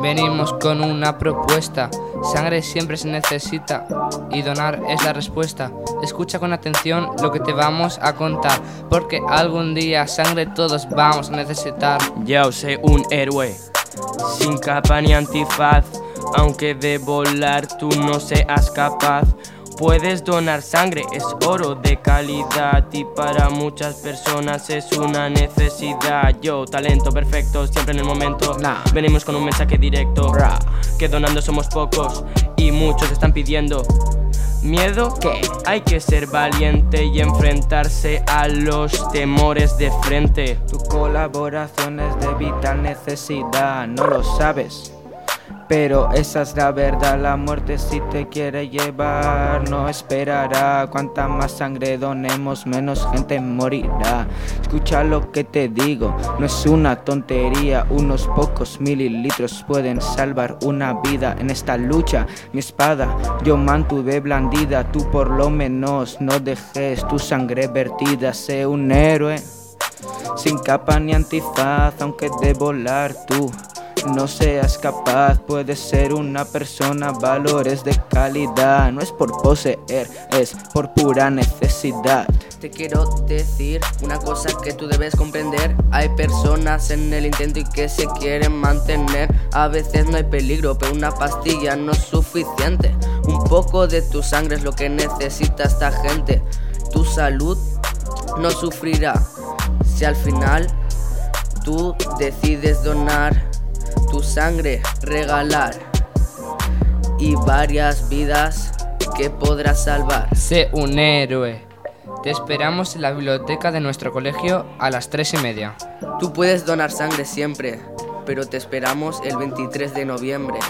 Venimos con una propuesta. Sangre siempre se necesita y donar es la respuesta. Escucha con atención lo que te vamos a contar, porque algún día sangre todos vamos a necesitar. Yo soy un héroe, sin capa ni antifaz, aunque de volar tú no seas capaz. Puedes donar sangre, es oro de calidad y para muchas personas es una necesidad. Yo, talento perfecto, siempre en el momento. Venimos con un mensaje directo, que donando somos pocos y muchos están pidiendo. ¿Miedo? ¿Qué? Hay que ser valiente y enfrentarse a los temores de frente. Tu colaboración es de vital necesidad, no lo sabes. Pero esa es la verdad, la muerte si te quiere llevar no esperará. Cuanta más sangre donemos, menos gente morirá. Escucha lo que te digo, no es una tontería. Unos pocos mililitros pueden salvar una vida en esta lucha. Mi espada yo mantuve blandida, tú por lo menos no dejes tu sangre vertida. Sé un héroe sin capa ni antifaz, aunque de volar tú no seas capaz, puedes ser una persona, valores de calidad. No es por poseer, es por pura necesidad. Te quiero decir una cosa que tú debes comprender. Hay personas en el intento y que se quieren mantener. A veces no hay peligro, pero una pastilla no es suficiente. Un poco de tu sangre es lo que necesita esta gente. Tu salud no sufrirá si al final tú decides donar su sangre regalar y varias vidas que podrás salvar. Sé un héroe. Te esperamos en la biblioteca de nuestro colegio a las tres y media. Tú puedes donar sangre siempre, pero te esperamos el 23 de noviembre.